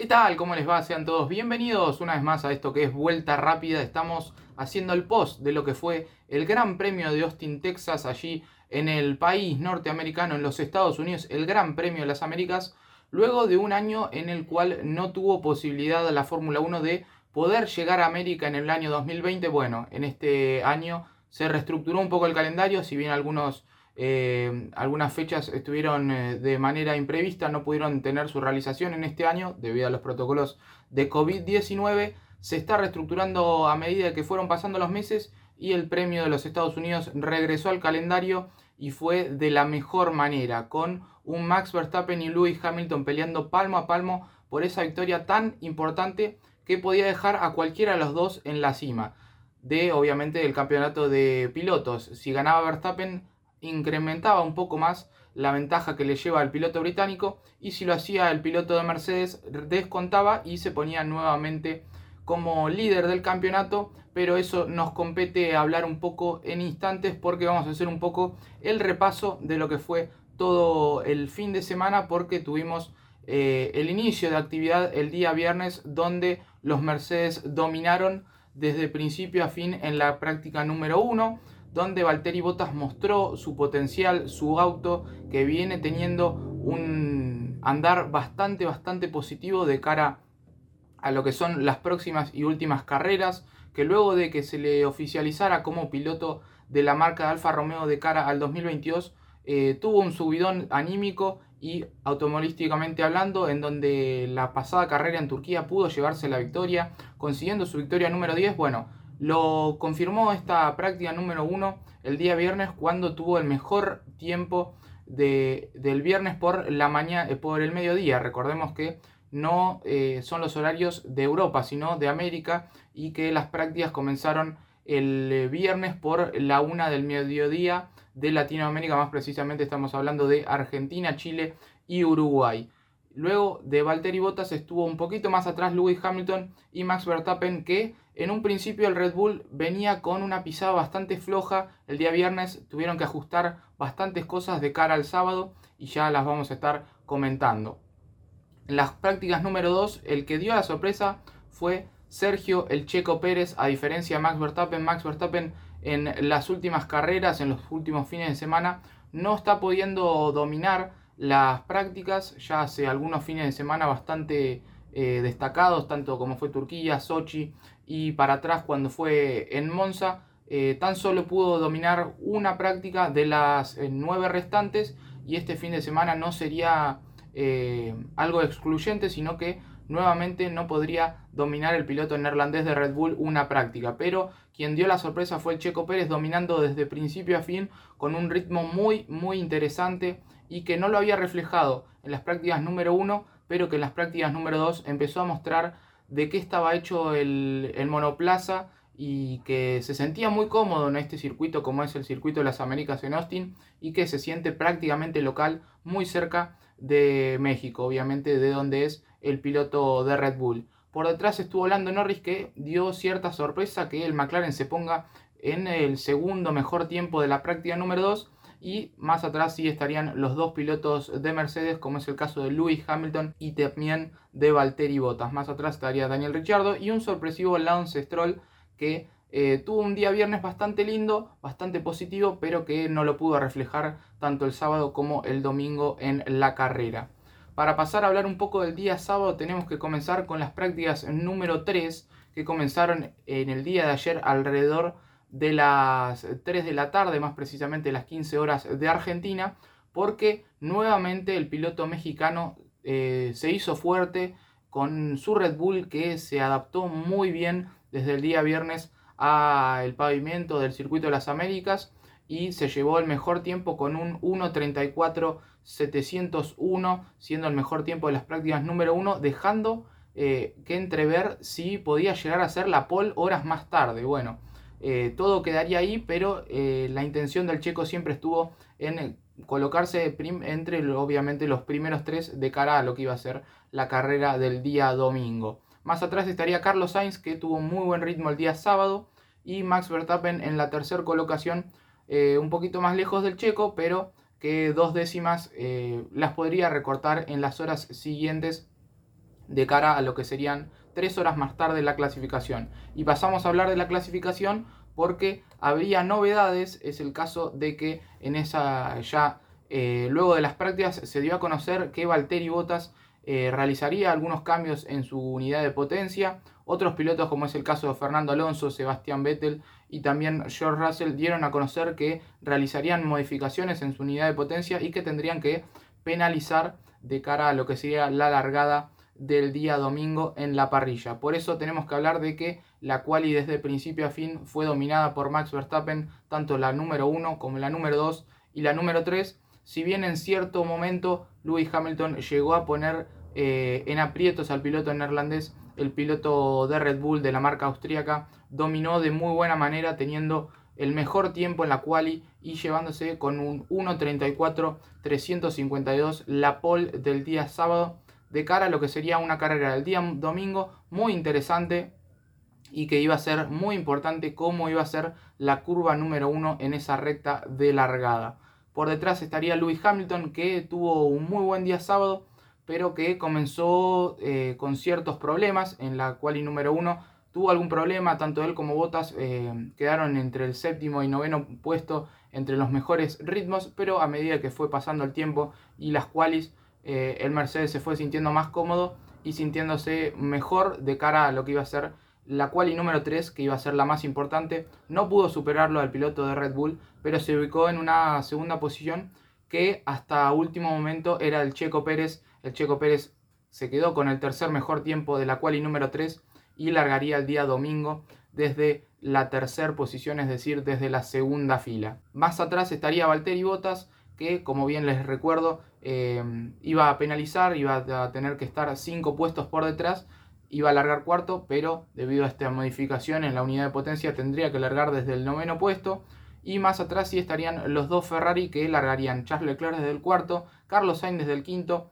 ¿Qué tal? ¿Cómo les va? Sean todos bienvenidos una vez más a esto que es Vuelta Rápida. Estamos haciendo el post de lo que fue el Gran Premio de Austin, Texas, allí en el país norteamericano, en los Estados Unidos, el Gran Premio de las Américas, luego de un año en el cual no tuvo posibilidad la Fórmula 1 de poder llegar a América en el año 2020. Bueno, en este año se reestructuró un poco el calendario, si bien algunos eh, algunas fechas estuvieron eh, de manera imprevista, no pudieron tener su realización en este año debido a los protocolos de COVID-19. Se está reestructurando a medida que fueron pasando los meses y el premio de los Estados Unidos regresó al calendario y fue de la mejor manera, con un Max Verstappen y Lewis Hamilton peleando palmo a palmo por esa victoria tan importante que podía dejar a cualquiera de los dos en la cima de obviamente el campeonato de pilotos. Si ganaba Verstappen incrementaba un poco más la ventaja que le lleva al piloto británico y si lo hacía el piloto de Mercedes descontaba y se ponía nuevamente como líder del campeonato, pero eso nos compete hablar un poco en instantes porque vamos a hacer un poco el repaso de lo que fue todo el fin de semana porque tuvimos eh, el inicio de actividad el día viernes donde los Mercedes dominaron desde principio a fin en la práctica número 1 donde Valtteri Bottas mostró su potencial, su auto que viene teniendo un andar bastante, bastante positivo de cara a lo que son las próximas y últimas carreras, que luego de que se le oficializara como piloto de la marca Alfa Romeo de cara al 2022, eh, tuvo un subidón anímico y automovilísticamente hablando, en donde la pasada carrera en Turquía pudo llevarse la victoria, consiguiendo su victoria número 10. Bueno, lo confirmó esta práctica número uno el día viernes cuando tuvo el mejor tiempo del viernes por, la mañana, eh, por el mediodía. Recordemos que no eh, son los horarios de Europa, sino de América y que las prácticas comenzaron el eh, viernes por la una del mediodía de Latinoamérica, más precisamente estamos hablando de Argentina, Chile y Uruguay. Luego de Valtteri Bottas estuvo un poquito más atrás Lewis Hamilton y Max Verstappen que en un principio el Red Bull venía con una pisada bastante floja. El día viernes tuvieron que ajustar bastantes cosas de cara al sábado y ya las vamos a estar comentando. En las prácticas número 2 el que dio la sorpresa fue Sergio el Checo Pérez a diferencia de Max Verstappen. Max Verstappen en las últimas carreras, en los últimos fines de semana, no está pudiendo dominar las prácticas ya hace algunos fines de semana bastante eh, destacados, tanto como fue Turquía, Sochi y para atrás cuando fue en Monza, eh, tan solo pudo dominar una práctica de las eh, nueve restantes y este fin de semana no sería algo excluyente, sino que nuevamente no podría dominar el piloto neerlandés de Red Bull una práctica. Pero quien dio la sorpresa fue el Checo Pérez dominando desde principio a fin con un ritmo muy muy interesante y que no lo había reflejado en las prácticas número 1, pero que en las prácticas número 2 empezó a mostrar de qué estaba hecho el, monoplaza y que se sentía muy cómodo en este circuito como es el circuito de las Américas en Austin y que se siente prácticamente local muy cerca de México, obviamente de donde es el piloto de Red Bull. Por detrás estuvo Lando Norris que dio cierta sorpresa que el McLaren se ponga en el segundo mejor tiempo de la práctica número 2 y más atrás sí estarían los dos pilotos de Mercedes, como es el caso de Lewis Hamilton y también de Valtteri Bottas. Más atrás estaría Daniel Ricciardo y un sorpresivo Lance Stroll que eh, tuvo un día viernes bastante lindo, bastante positivo, pero que no lo pudo reflejar tanto el sábado como el domingo en la carrera. Para pasar a hablar un poco del día sábado, tenemos que comenzar con las prácticas número 3 que comenzaron en el día de ayer alrededor de las 3 de la tarde, más precisamente las 15 horas de Argentina, porque nuevamente el piloto mexicano eh, se hizo fuerte con su Red Bull que se adaptó muy bien desde el día viernes al pavimento del circuito de las Américas y se llevó el mejor tiempo con un 1.34.701, siendo el mejor tiempo de las prácticas número 1, dejando eh, que entrever si podía llegar a ser la pole horas más tarde. Bueno, eh, todo quedaría ahí, pero eh, la intención del checo siempre estuvo en colocarse entre obviamente los primeros tres de cara a lo que iba a ser la carrera del día domingo. Más atrás estaría Carlos Sainz que tuvo muy buen ritmo el día sábado y Max Verstappen en la tercera colocación eh, un poquito más lejos del checo pero que dos décimas las podría recortar en las horas siguientes de cara a lo que serían tres horas más tarde la clasificación. Y pasamos a hablar de la clasificación porque había novedades, es el caso de que en esa ya eh, luego de las prácticas se dio a conocer que Valtteri Bottas eh, realizaría algunos cambios en su unidad de potencia. Otros pilotos, como es el caso de Fernando Alonso, Sebastián Vettel y también George Russell, dieron a conocer que realizarían modificaciones en su unidad de potencia y que tendrían que penalizar de cara a lo que sería la largada del día domingo en la parrilla. Por eso tenemos que hablar de que la quali desde principio a fin fue dominada por Max Verstappen, tanto la número 1 como la número 2 y la número 3. Si bien en cierto momento Lewis Hamilton llegó a poner eh, en aprietos al piloto neerlandés, el piloto de Red Bull de la marca austríaca dominó de muy buena manera teniendo el mejor tiempo en la quali y llevándose con un 1.34.352 la pole del día sábado de cara a lo que sería una carrera del día domingo muy interesante y que iba a ser muy importante cómo iba a ser la curva número uno en esa recta de largada. Por detrás estaría Lewis Hamilton que tuvo un muy buen día sábado pero que comenzó eh, con ciertos problemas en la quali número uno tuvo algún problema, tanto él como Bottas eh, quedaron entre el séptimo y noveno puesto entre los mejores ritmos, pero a medida que fue pasando el tiempo y las qualis eh, el Mercedes se fue sintiendo más cómodo y sintiéndose mejor de cara a lo que iba a ser la quali número 3, que iba a ser la más importante. No pudo superarlo al piloto de Red Bull, pero se ubicó en una segunda posición que hasta último momento era el Checo Pérez. El Checo Pérez se quedó con el tercer mejor tiempo de la quali número 3 y largaría el día domingo desde la tercera posición, es decir, desde la segunda fila. Más atrás estaría Valtteri Bottas, que como bien les recuerdo, eh, iba a penalizar, iba a tener que estar cinco puestos por detrás, iba a largar cuarto, pero debido a esta modificación en la unidad de potencia tendría que largar desde el noveno puesto. Y más atrás sí estarían los dos Ferrari que largarían Charles Leclerc desde el cuarto, Carlos Sainz desde el quinto,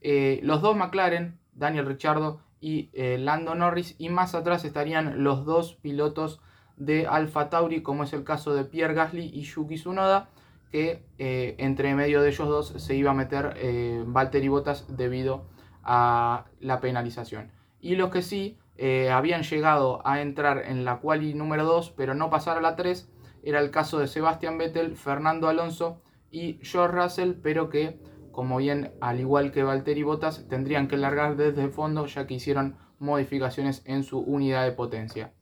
eh, los dos McLaren, Daniel Ricciardo y eh, Lando Norris. Y más atrás estarían los dos pilotos de Alfa Tauri, como es el caso de Pierre Gasly y Yuki Tsunoda que eh, entre medio de ellos dos se iba a meter eh, Valtteri Bottas debido a la penalización. Y los que sí eh, habían llegado a entrar en la quali número 2, pero no pasar a la 3, era el caso de Sebastian Vettel, Fernando Alonso y George Russell, pero que, como bien, al igual que Valtteri Bottas, tendrían que largar desde el fondo ya que hicieron modificaciones en su unidad de potencia.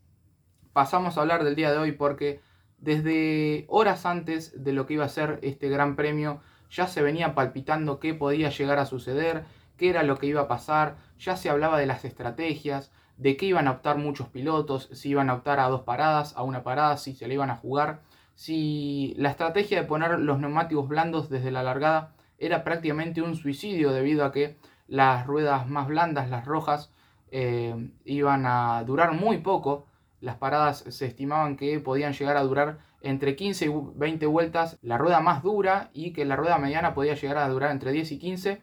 Pasamos a hablar del día de hoy porque desde horas antes de lo que iba a ser este gran premio, ya se venía palpitando qué podía llegar a suceder, qué era lo que iba a pasar, ya se hablaba de las estrategias, de qué iban a optar muchos pilotos, si iban a optar a dos paradas, a una parada, si se le iban a jugar, si la estrategia de poner los neumáticos blandos desde la largada era prácticamente un suicidio debido a que las ruedas más blandas, las rojas, eh, iban a durar muy poco las paradas se estimaban que podían llegar a durar entre 15 y 20 vueltas la rueda más dura y que la rueda mediana podía llegar a durar entre 10 y 15,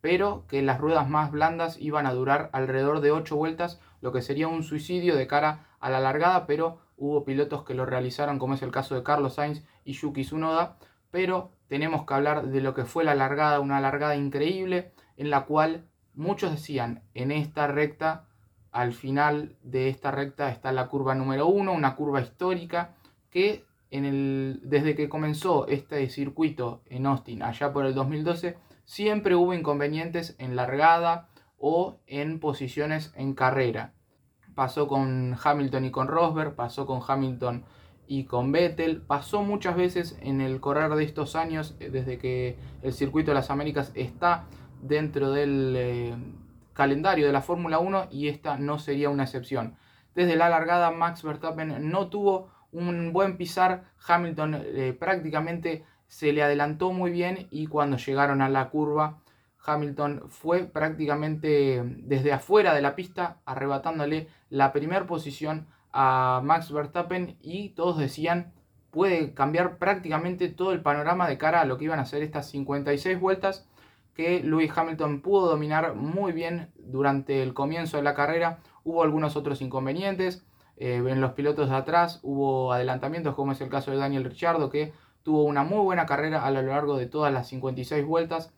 pero que las ruedas más blandas iban a durar alrededor de 8 vueltas, lo que sería un suicidio de cara a la largada, pero hubo pilotos que lo realizaron, como es el caso de Carlos Sainz y Yuki Tsunoda, pero tenemos que hablar de lo que fue la largada, una largada increíble en la cual muchos decían en esta recta al final de esta recta está la curva número 1, una curva histórica que en el, desde que comenzó este circuito en Austin allá por el 2012 siempre hubo inconvenientes en largada o en posiciones en carrera. Pasó con Hamilton y con Rosberg, pasó con Hamilton y con Vettel, pasó muchas veces en el correr de estos años eh, desde que el circuito de las Américas está dentro del, eh, calendario de la Fórmula 1 y esta no sería una excepción. Desde la largada Max Verstappen no tuvo un buen pisar, Hamilton eh, prácticamente se le adelantó muy bien y cuando llegaron a la curva Hamilton fue prácticamente desde afuera de la pista arrebatándole la primera posición a Max Verstappen y todos decían puede cambiar prácticamente todo el panorama de cara a lo que iban a ser estas 56 vueltas que Lewis Hamilton pudo dominar muy bien durante el comienzo de la carrera. Hubo algunos otros inconvenientes. Eh, en los pilotos de atrás hubo adelantamientos, como es el caso de Daniel Ricciardo, que tuvo una muy buena carrera a lo largo de todas las 56 vueltas.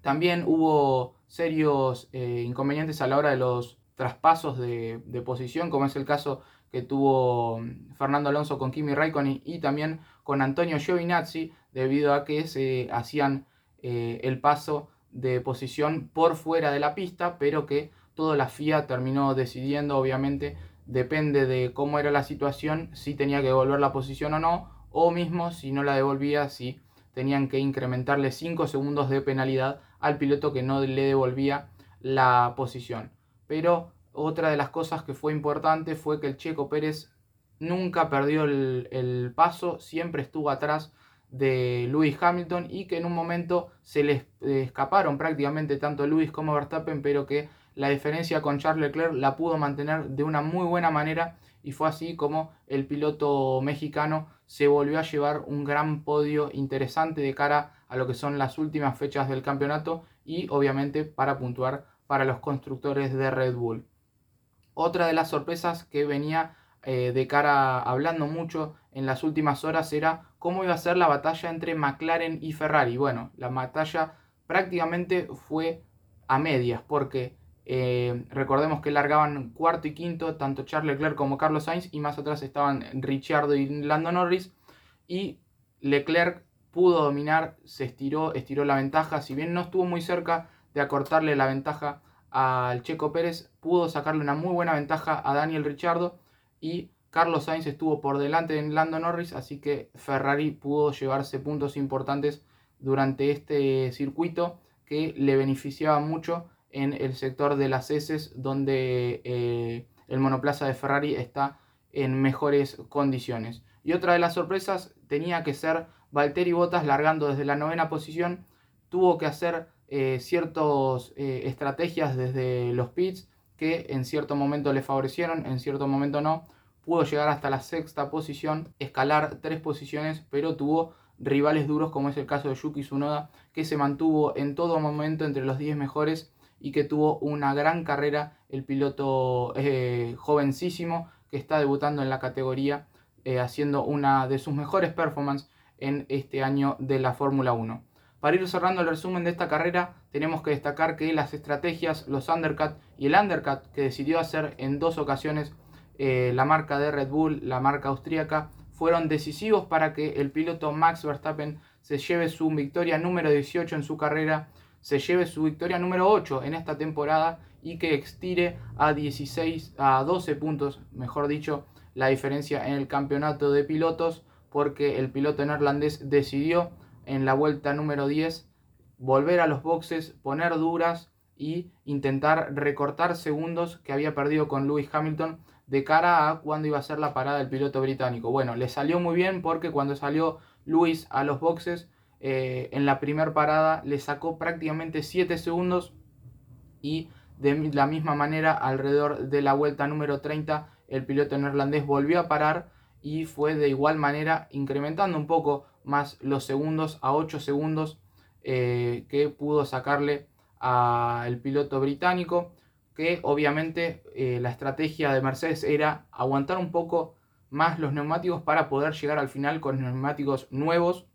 También hubo serios eh, inconvenientes a la hora de los traspasos de, posición, como es el caso que tuvo mm, Fernando Alonso con Kimi Raikkonen y también con Antonio Giovinazzi, debido a que se hacían eh, el paso de posición por fuera de la pista, pero que toda la FIA terminó decidiendo, obviamente, depende de cómo era la situación, si tenía que devolver la posición o no, o mismo si no la devolvía, si tenían que incrementarle 5 segundos de penalidad al piloto que no le devolvía la posición. Pero otra de las cosas que fue importante fue que el Checo Pérez nunca perdió el, paso, siempre estuvo atrás de Lewis Hamilton y que en un momento se les escaparon prácticamente tanto Lewis como Verstappen, pero que la diferencia con Charles Leclerc la pudo mantener de una muy buena manera y fue así como el piloto mexicano se volvió a llevar un gran podio interesante de cara a lo que son las últimas fechas del campeonato y obviamente para puntuar para los constructores de Red Bull. Otra de las sorpresas que venía eh, de cara hablando mucho en las últimas horas era cómo iba a ser la batalla entre McLaren y Ferrari. Bueno, la batalla prácticamente fue a medias porque eh, recordemos que largaban cuarto y quinto tanto Charles Leclerc como Carlos Sainz y más atrás estaban Ricciardo y Lando Norris y Leclerc pudo dominar, se estiró, estiró la ventaja, si bien no estuvo muy cerca de acortarle la ventaja al Checo Pérez, pudo sacarle una muy buena ventaja a Daniel Ricciardo y Carlos Sainz estuvo por delante de Lando Norris, así que Ferrari pudo llevarse puntos importantes durante este circuito que le beneficiaba mucho en el sector de las heces donde eh, el monoplaza de Ferrari está en mejores condiciones. Y otra de las sorpresas tenía que ser Valtteri Bottas largando desde la novena posición, tuvo que hacer eh, ciertas eh, estrategias desde los pits que en cierto momento le favorecieron, en cierto momento no. Pudo llegar hasta la sexta posición, escalar tres posiciones, pero tuvo rivales duros como es el caso de Yuki Tsunoda, que se mantuvo en todo momento entre los 10 mejores y que tuvo una gran carrera el piloto eh, jovencísimo que está debutando en la categoría haciendo una de sus mejores performances en este año de la Fórmula 1. Para ir cerrando el resumen de esta carrera, tenemos que destacar que las estrategias, los undercut y el undercut que decidió hacer en dos ocasiones eh, la marca de Red Bull, la marca austríaca, fueron decisivos para que el piloto Max Verstappen se lleve su victoria número 18 en su carrera, se lleve su victoria número 8 en esta temporada y que extire a 16 a 12 puntos, mejor dicho, la diferencia en el campeonato de pilotos porque el piloto neerlandés decidió en la vuelta número 10 volver a los boxes, poner duras y intentar recortar segundos que había perdido con Lewis Hamilton de cara a cuando iba a ser la parada del piloto británico. Bueno, le salió muy bien porque cuando salió Lewis a los boxes eh, en la primera parada le sacó prácticamente 7 segundos y de la misma manera alrededor de la vuelta número 30 el piloto neerlandés volvió a parar y fue de igual manera incrementando un poco más los segundos a 8 segundos eh, que pudo sacarle al piloto británico que obviamente eh, la estrategia de Mercedes era aguantar un poco más los neumáticos para poder llegar al final con neumáticos nuevos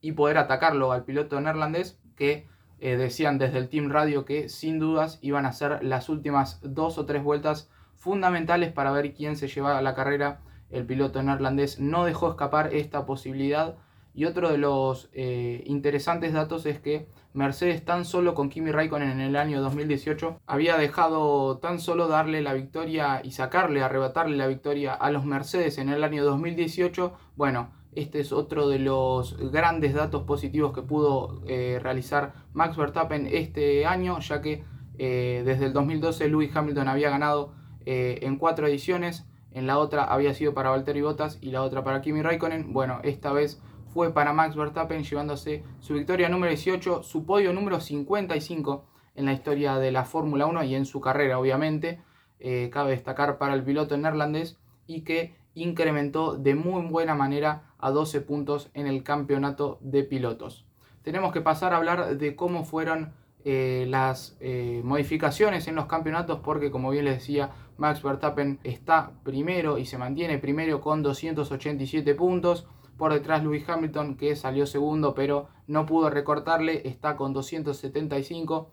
y poder atacarlo al piloto neerlandés que eh, decían desde el Team Radio que sin dudas iban a ser las últimas dos o tres vueltas fundamentales para ver quién se llevaba la carrera el piloto neerlandés no dejó escapar esta posibilidad. Y otro de los eh, interesantes datos es que Mercedes tan solo con Kimi Raikkonen en el año 2018 había dejado tan solo darle la victoria y sacarle, arrebatarle la victoria a los Mercedes en el año 2018. Bueno, este es otro de los grandes datos positivos que pudo eh, realizar Max Verstappen este año, ya que eh, desde el 2012 Lewis Hamilton había ganado en cuatro ediciones en la otra había sido para Valtteri Bottas y la otra para Kimi Raikkonen. Bueno, esta vez fue para Max Verstappen llevándose su victoria número 18, su podio número 55 en la historia de la Fórmula 1 y en su carrera, obviamente. Eh, cabe destacar para el piloto neerlandés y que incrementó de muy buena manera a 12 puntos en el campeonato de pilotos. Tenemos que pasar a hablar de cómo fueron eh, las eh, modificaciones en los campeonatos porque como bien les decía Max Verstappen está primero y se mantiene primero con 287 puntos por detrás Lewis Hamilton que salió segundo pero no pudo recortarle está con 275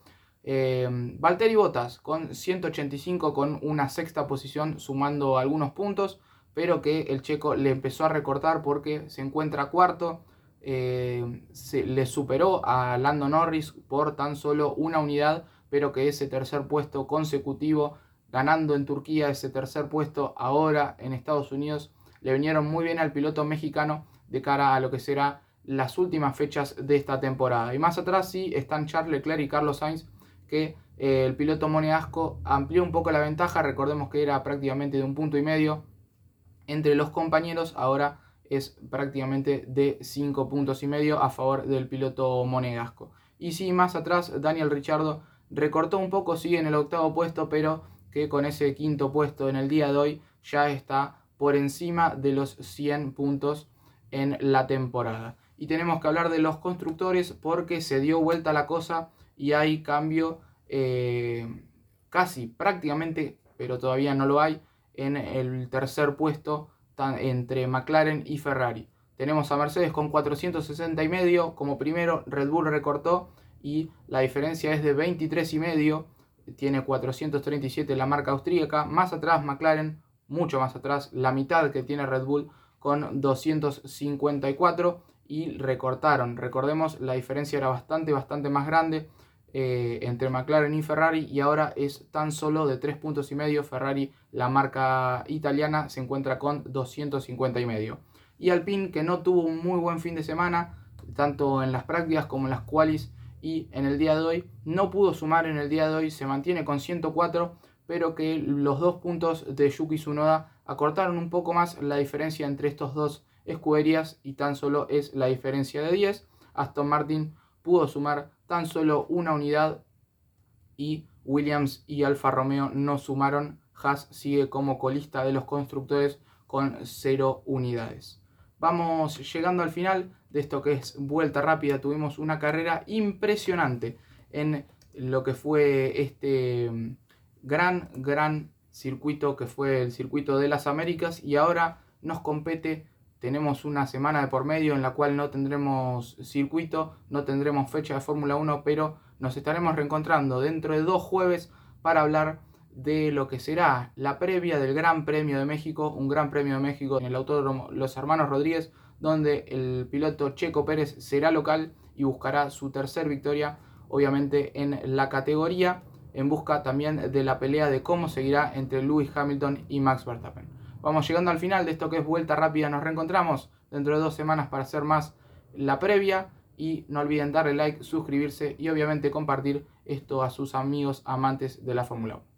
Eh, Valtteri Bottas con 185 con una sexta posición sumando algunos puntos, pero que el checo le empezó a recortar porque se encuentra cuarto. Eh, le superó a Lando Norris por tan solo una unidad, pero que ese tercer puesto consecutivo, ganando en Turquía ese tercer puesto ahora en Estados Unidos, le vinieron muy bien al piloto mexicano de cara a lo que será las últimas fechas de esta temporada. Y más atrás sí están Charles Leclerc y Carlos Sainz que eh, el piloto monegasco amplió un poco la ventaja, recordemos que era prácticamente de un punto y medio entre los compañeros, ahora es prácticamente de 5 puntos y medio a favor del piloto monegasco. Y sí, más atrás Daniel Richardo recortó un poco, sigue en el octavo puesto, pero que con ese quinto puesto en el día de hoy ya está por encima de los 100 puntos en la temporada. Y tenemos que hablar de los constructores porque se dio vuelta la cosa y hay cambio eh, casi prácticamente, pero todavía no lo hay, en el tercer puesto entre McLaren y Ferrari. Tenemos a Mercedes con 460 y medio como primero, Red Bull recortó y la diferencia es de 23 y medio, tiene 437 la marca austríaca, más atrás McLaren, mucho más atrás, la mitad que tiene Red Bull con 254 y recortaron. Recordemos, la diferencia era bastante, bastante más grande. Eh, entre McLaren y Ferrari y ahora es tan solo de 3 puntos y medio. Ferrari, la marca italiana, se encuentra con 250 y medio. Y Alpine, que no tuvo un muy buen fin de semana, tanto en las prácticas como en las qualis y en el día de hoy, no pudo sumar en el día de hoy, se mantiene con 104, pero que los dos puntos de Yuki Tsunoda acortaron un poco más la diferencia entre estos dos escuderías y tan solo es la diferencia de 10. Aston Martin pudo sumar tan solo una unidad y Williams y Alfa Romeo no sumaron. Haas sigue como colista de los constructores con 0 unidades. Vamos llegando al final de esto que es vuelta rápida. Tuvimos una carrera impresionante en lo que fue este mm, gran, gran circuito que fue el circuito de las Américas y ahora nos compete tenemos una semana de por medio en la cual no tendremos circuito, no tendremos fecha de Fórmula 1, pero nos estaremos reencontrando dentro de dos jueves para hablar de lo que será la previa del Gran Premio de México, un Gran Premio de México en el Autódromo Los Hermanos Rodríguez, donde el piloto Checo Pérez será local y buscará su tercer victoria, obviamente en la categoría, en busca también de la pelea de cómo seguirá entre Lewis Hamilton y Max Verstappen. Vamos llegando al final de esto que es vuelta rápida. Nos reencontramos dentro de dos semanas para hacer más la previa. Y no olviden darle like, suscribirse y obviamente compartir esto a sus amigos amantes de la Fórmula 1.